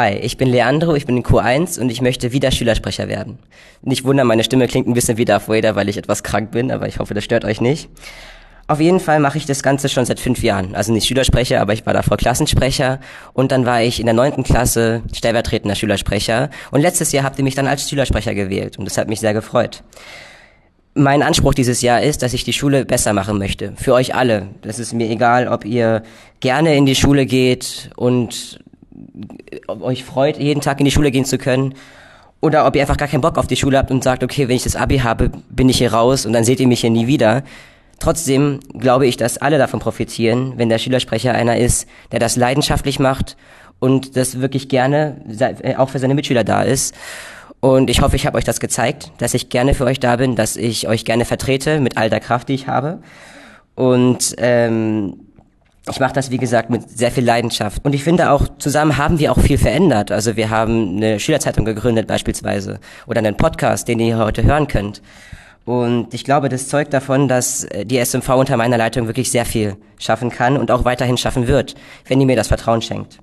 Hi, ich bin Leandro, ich bin in Q1 und ich möchte wieder Schülersprecher werden. Nicht wundern, meine Stimme klingt ein bisschen wie Darth Vader, weil ich etwas krank bin, aber ich hoffe, das stört euch nicht. Auf jeden Fall mache ich das Ganze schon seit fünf Jahren. Also nicht Schülersprecher, aber ich war davor Klassensprecher und dann war ich in der neunten Klasse stellvertretender Schülersprecher und letztes Jahr habt ihr mich dann als Schülersprecher gewählt und das hat mich sehr gefreut. Mein Anspruch dieses Jahr ist, dass ich die Schule besser machen möchte. Für euch alle. Das ist mir egal, ob ihr gerne in die Schule geht und euch freut, jeden Tag in die Schule gehen zu können. Oder ob ihr einfach gar keinen Bock auf die Schule habt und sagt, okay, wenn ich das Abi habe, bin ich hier raus und dann seht ihr mich hier nie wieder. Trotzdem glaube ich, dass alle davon profitieren, wenn der Schülersprecher einer ist, der das leidenschaftlich macht und das wirklich gerne äh, auch für seine Mitschüler da ist. Und ich hoffe, ich habe euch das gezeigt, dass ich gerne für euch da bin, dass ich euch gerne vertrete mit all der Kraft, die ich habe. Und ähm, ich mache das, wie gesagt, mit sehr viel Leidenschaft. Und ich finde auch, zusammen haben wir auch viel verändert. Also wir haben eine Schülerzeitung gegründet beispielsweise oder einen Podcast, den ihr heute hören könnt. Und ich glaube, das zeugt davon, dass äh, die SMV unter meiner Leitung wirklich sehr viel schaffen kann und auch weiterhin schaffen wird, wenn ihr mir das Vertrauen schenkt.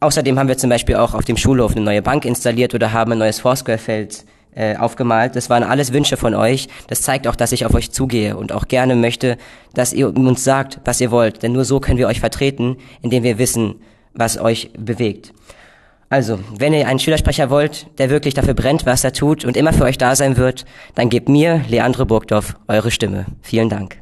Außerdem haben wir zum Beispiel auch auf dem Schulhof eine neue Bank installiert oder haben ein neues Foursquare-Feld äh, aufgemalt. Das waren alles Wünsche von euch. Das zeigt auch, dass ich auf euch zugehe und auch gerne möchte, dass ihr uns sagt, was ihr wollt. Denn nur so können wir euch vertreten, indem wir wissen, was euch bewegt. Also, wenn ihr einen Schülersprecher wollt, der wirklich dafür brennt, was er tut und immer für euch da sein wird, dann gebt mir, Leandro Burgdorf, eure Stimme. Vielen Dank.